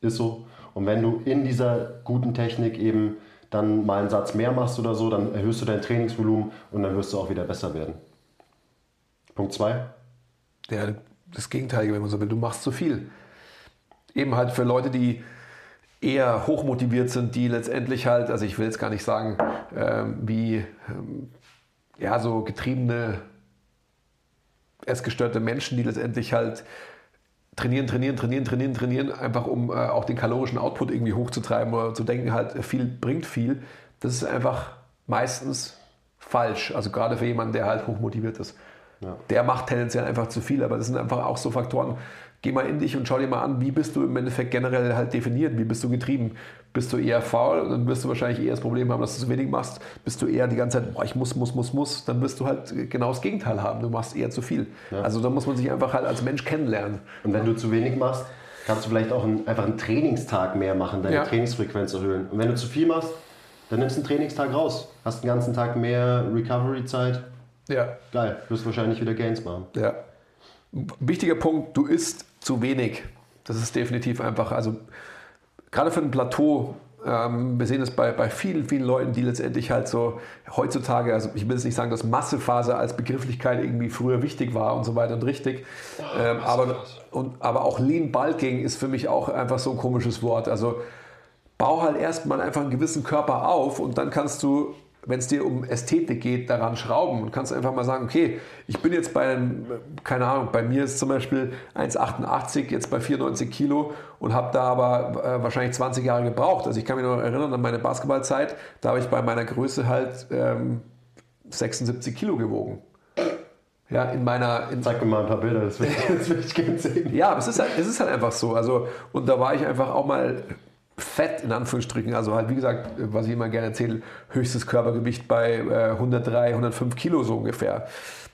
Ist so. Und wenn du in dieser guten Technik eben dann mal einen Satz mehr machst oder so, dann erhöhst du dein Trainingsvolumen und dann wirst du auch wieder besser werden. Punkt 2. Ja, das Gegenteilige, wenn man so will. Du machst zu viel. Eben halt für Leute, die eher hochmotiviert sind, die letztendlich halt, also ich will jetzt gar nicht sagen, ähm, wie ähm, ja, so getriebene, essgestörte Menschen, die letztendlich halt trainieren, trainieren, trainieren, trainieren, trainieren, einfach um äh, auch den kalorischen Output irgendwie hochzutreiben oder zu denken, halt viel bringt viel. Das ist einfach meistens falsch. Also gerade für jemanden, der halt hochmotiviert ist. Ja. Der macht tendenziell einfach zu viel, aber das sind einfach auch so Faktoren, geh mal in dich und schau dir mal an, wie bist du im Endeffekt generell halt definiert, wie bist du getrieben. Bist du eher faul, dann wirst du wahrscheinlich eher das Problem haben, dass du zu wenig machst. Bist du eher die ganze Zeit, boah, ich muss, muss, muss, muss, dann wirst du halt genau das Gegenteil haben. Du machst eher zu viel. Ja. Also da muss man sich einfach halt als Mensch kennenlernen. Und wenn du zu wenig machst, kannst du vielleicht auch einen, einfach einen Trainingstag mehr machen, deine ja. Trainingsfrequenz erhöhen. Und wenn du zu viel machst, dann nimmst du einen Trainingstag raus. Hast den ganzen Tag mehr Recovery-Zeit. Ja. Geil, wirst wahrscheinlich wieder Gains machen. Ja. Wichtiger Punkt, du isst zu wenig. Das ist definitiv einfach, also gerade für ein Plateau Ähm, wir sehen es bei, bei vielen, vielen Leuten, die letztendlich halt so heutzutage, also ich will jetzt nicht sagen, dass Massephase als Begrifflichkeit irgendwie früher wichtig war und so weiter und richtig. ähm, aber, und, aber auch Lean Bulking ist für mich auch einfach so ein komisches Wort. Also bau halt erstmal einfach einen gewissen Körper auf und dann kannst du wenn es dir um Ästhetik geht, daran schrauben und kannst einfach mal sagen, okay, ich bin jetzt bei einem, keine Ahnung, bei mir ist zum Beispiel 1,88 jetzt bei 94 Kilo und habe da aber äh, wahrscheinlich 20 Jahre gebraucht. Also ich kann mich noch erinnern an meine Basketballzeit, da habe ich bei meiner Größe halt ähm, 76 Kilo gewogen. Ja, in meiner. In Zeig mir mal ein paar Bilder, das will, das will ich gerne sehen. Ja, aber es ist, halt, es ist halt einfach so. Also, und da war ich einfach auch mal fett in Anführungsstrichen, also halt wie gesagt, was ich immer gerne erzähle, höchstes Körpergewicht bei äh, 103, 105 Kilo so ungefähr.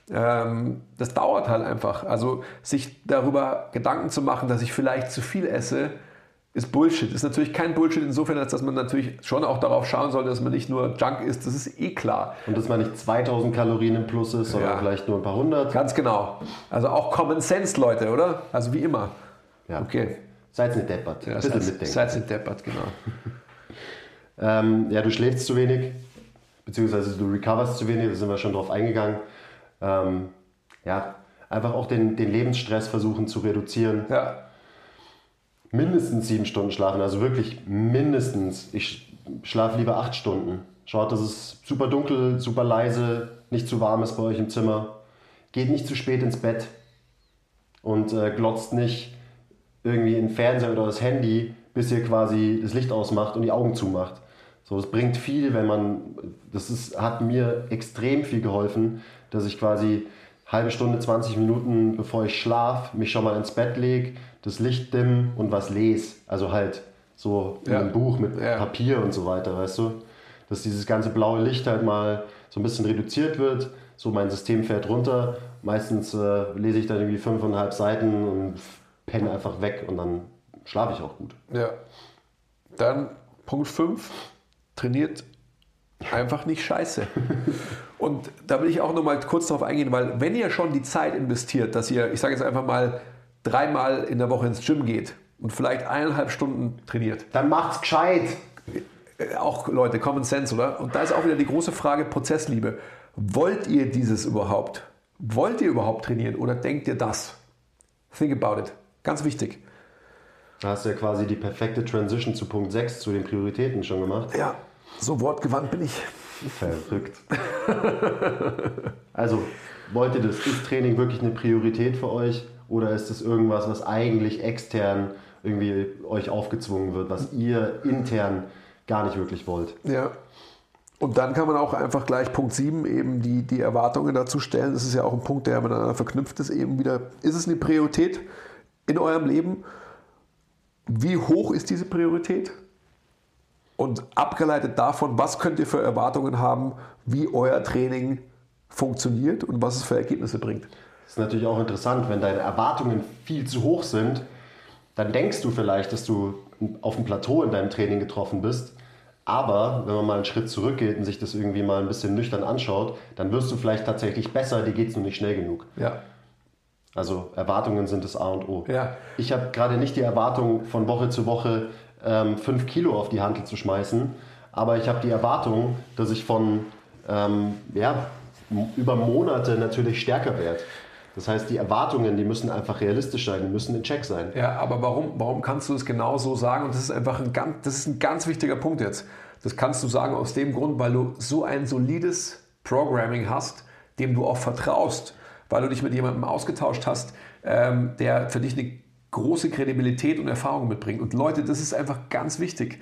Ähm, das dauert halt einfach. Also sich darüber Gedanken zu machen, dass ich vielleicht zu viel esse, ist Bullshit. Ist natürlich kein Bullshit insofern, als dass man natürlich schon auch darauf schauen sollte, dass man nicht nur Junk isst. Das ist eh klar. Und dass man nicht 2000 Kalorien im Plus ist, sondern Ja. vielleicht nur ein paar hundert. Ganz genau. Also auch Common Sense, Leute, oder? Also wie immer. Ja. Okay. Seid nicht deppert. Ja, Bitte seid, mitdenken. seid nicht deppert, genau. Ähm, ja, du schläfst zu wenig, beziehungsweise du recoverst zu wenig, da sind wir schon drauf eingegangen. Ähm, ja, einfach auch den, den Lebensstress versuchen zu reduzieren. Ja, Mindestens sieben Stunden schlafen, also wirklich mindestens. Ich schlafe lieber acht Stunden. Schaut, dass es super dunkel, super leise, nicht zu warm ist bei euch im Zimmer. Geht nicht zu spät ins Bett und äh, glotzt nicht irgendwie in den Fernseher oder das Handy, bis ihr quasi das Licht ausmacht und die Augen zumacht. So, es bringt viel, wenn man, das ist, hat mir extrem viel geholfen, dass ich quasi halbe Stunde, 20 Minuten, bevor ich schlaf, mich schon mal ins Bett lege, das Licht dimmen und was lese. Also halt so in Ja. einem Buch mit Ja. Papier und so weiter, weißt du? Dass dieses ganze blaue Licht halt mal so ein bisschen reduziert wird. So mein System fährt runter. Meistens äh, lese ich dann irgendwie fünfeinhalb Seiten und penne einfach weg und dann schlafe ich auch gut. Ja. Dann Punkt 5, trainiert einfach nicht scheiße. Und da will ich auch noch mal kurz darauf eingehen, weil wenn ihr schon die Zeit investiert, dass ihr, ich sage jetzt einfach mal, dreimal in der Woche ins Gym geht und vielleicht eineinhalb Stunden trainiert, Dann macht's gescheit! äh, auch Leute, Common Sense, oder? Und da ist auch wieder die große Frage Prozessliebe. Wollt ihr dieses überhaupt? Wollt ihr überhaupt trainieren oder denkt ihr das? Think about it. Ganz wichtig. Da hast du ja quasi die perfekte Transition zu Punkt 6, zu den Prioritäten schon gemacht. Ja, so wortgewandt bin ich. Verrückt. also, wollt ihr das? Ist Training wirklich eine Priorität für euch? Oder ist es irgendwas, was eigentlich extern irgendwie euch aufgezwungen wird, was ihr intern gar nicht wirklich wollt? Ja. Und dann kann man auch einfach gleich Punkt 7 eben die, die Erwartungen dazu stellen. Das ist ja auch ein Punkt, der miteinander verknüpft ist. Eben wieder, ist es eine Priorität in eurem Leben? Wie hoch ist diese Priorität? Und abgeleitet davon, was könnt ihr für Erwartungen haben, wie euer Training funktioniert und was es für Ergebnisse bringt. Das ist natürlich auch interessant, wenn deine Erwartungen viel zu hoch sind, dann denkst du vielleicht, dass du auf dem Plateau in deinem Training getroffen bist. Aber wenn man mal einen Schritt zurückgeht und sich das irgendwie mal ein bisschen nüchtern anschaut, dann wirst du vielleicht tatsächlich besser, dir geht es nur nicht schnell genug. Ja. Also Erwartungen sind das A und O. Ja. Ich habe gerade nicht die Erwartung, von Woche zu Woche ähm, 5 Kilo auf die Hantel zu schmeißen, aber ich habe die Erwartung, dass ich von ähm, ja, über Monate natürlich stärker werde. Das heißt, die Erwartungen, die müssen einfach realistisch sein, die müssen in Check sein. Ja, aber warum, warum kannst du es genau so sagen? Und das ist einfach ein ganz, das ist ein ganz wichtiger Punkt jetzt. Das kannst du sagen aus dem Grund, weil du so ein solides Programming hast, dem du auch vertraust, weil du dich mit jemandem ausgetauscht hast, ähm, der für dich eine große Kredibilität und Erfahrung mitbringt. Und Leute, das ist einfach ganz wichtig.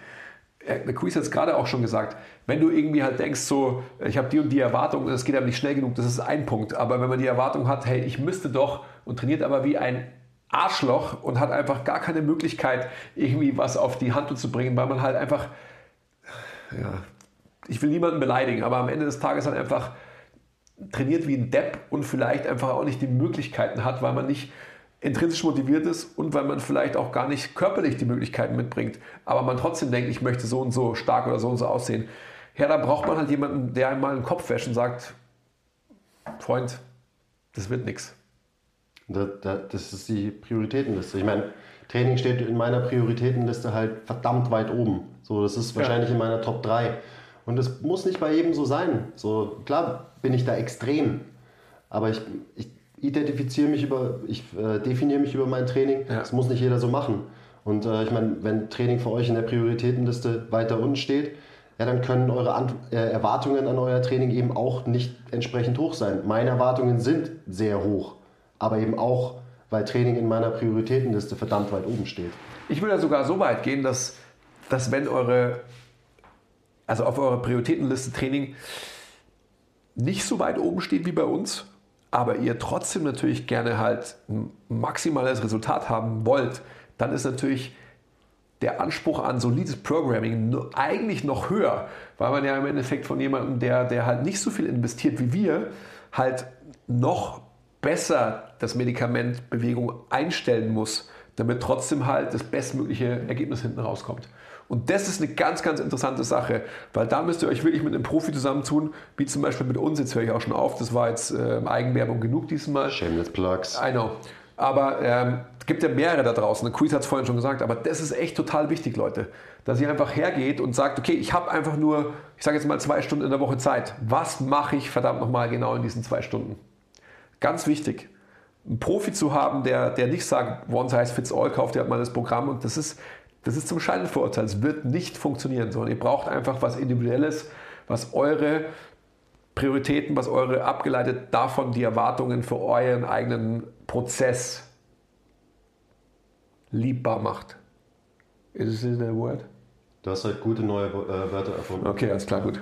Äh, Quiz hat es gerade auch schon gesagt, wenn du irgendwie halt denkst, so, ich habe die und die Erwartung, es geht aber nicht schnell genug, das ist ein Punkt. Aber wenn man die Erwartung hat, hey, ich müsste doch und trainiert aber wie ein Arschloch und hat einfach gar keine Möglichkeit, irgendwie was auf die Handel zu bringen, weil man halt einfach, ja, ich will niemanden beleidigen, aber am Ende des Tages halt einfach trainiert wie ein Depp und vielleicht einfach auch nicht die Möglichkeiten hat, weil man nicht intrinsisch motiviert ist und weil man vielleicht auch gar nicht körperlich die Möglichkeiten mitbringt, aber man trotzdem denkt, ich möchte so und so stark oder so und so aussehen. Ja, da braucht man halt jemanden, der einmal den Kopf wäscht und sagt, Freund, das wird nichts. Da, da, das ist die Prioritätenliste. Ich meine, Training steht in meiner Prioritätenliste halt verdammt weit oben. So, das ist wahrscheinlich ja. in meiner Top 3. Und das muss nicht bei jedem so sein. So, klar bin ich da extrem. Aber ich, ich identifiziere mich über, ich äh, definiere mich über mein Training. Ja. Das muss nicht jeder so machen. Und äh, ich meine, wenn Training für euch in der Prioritätenliste weiter unten steht, ja, dann können eure Ant äh, Erwartungen an euer Training eben auch nicht entsprechend hoch sein. Meine Erwartungen sind sehr hoch, aber eben auch, weil Training in meiner Prioritätenliste verdammt weit oben steht. Ich würde sogar so weit gehen, dass, dass wenn eure, also auf eurer Prioritätenliste Training nicht so weit oben steht wie bei uns, aber ihr trotzdem natürlich gerne halt ein maximales Resultat haben wollt, dann ist natürlich der Anspruch an solides Programming eigentlich noch höher, weil man ja im Endeffekt von jemandem, der, der halt nicht so viel investiert wie wir, halt noch besser das Medikament Bewegung einstellen muss, damit trotzdem halt das bestmögliche Ergebnis hinten rauskommt. Und das ist eine ganz, ganz interessante Sache, weil da müsst ihr euch wirklich mit einem Profi zusammentun, wie zum Beispiel mit uns. Jetzt höre ich auch schon auf, das war jetzt äh, Eigenwerbung genug diesmal. Shameless Plugs. I know. Aber ähm, es gibt ja mehrere da draußen. Quiz hat es vorhin schon gesagt, aber das ist echt total wichtig, Leute. Dass ihr einfach hergeht und sagt, okay, ich habe einfach nur, ich sage jetzt mal zwei Stunden in der Woche Zeit. Was mache ich verdammt nochmal genau in diesen zwei Stunden? Ganz wichtig. Einen Profi zu haben, der, der nicht sagt, one size fits all, kauft ihr halt mal das Programm und das ist, das ist zum Scheinen Vorurteil. Es wird nicht funktionieren, sondern ihr braucht einfach was Individuelles, was eure Prioritäten, was eure abgeleitet davon die Erwartungen für euren eigenen Prozess liebbar macht. Ist es der Wort? Du hast halt gute neue äh, Wörter erfunden. Okay, alles klar, gut.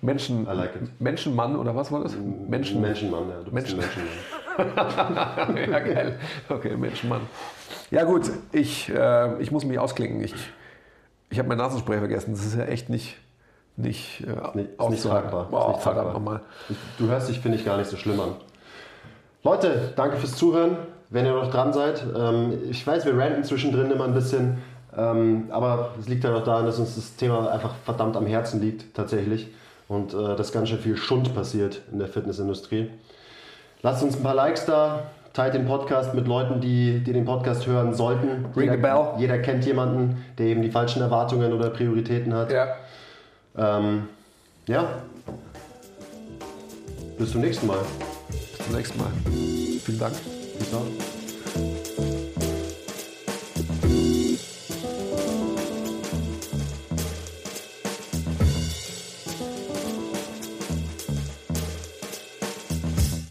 Menschen, like Menschenmann oder was war das? Menschen, Menschenmann, ja. Du Menschen. Menschenmann. ja, geil. Okay, Menschenmann. Ja gut, ich, äh, ich muss mich ausklingen. Ich, ich habe mein Nasenspray vergessen. Das ist ja echt nicht nicht, äh, nicht, nicht tragbar. Boah, nicht verdammt nochmal. Du hörst dich, finde ich, gar nicht so schlimm an. Leute, danke fürs Zuhören, wenn ihr noch dran seid. Ähm, ich weiß, wir ranten zwischendrin immer ein bisschen, ähm, aber es liegt ja noch daran, dass uns das Thema einfach verdammt am Herzen liegt, tatsächlich. Und äh, dass ganz schön viel Schund passiert in der Fitnessindustrie. Lasst uns ein paar Likes da, teilt den Podcast mit Leuten, die, die den Podcast hören sollten. Ring jeder, bell. Jeder kennt jemanden, der eben die falschen Erwartungen oder Prioritäten hat. Ja. Ähm, ja. Bis zum nächsten Mal. Bis zum nächsten Mal. Vielen Dank. Bis dann.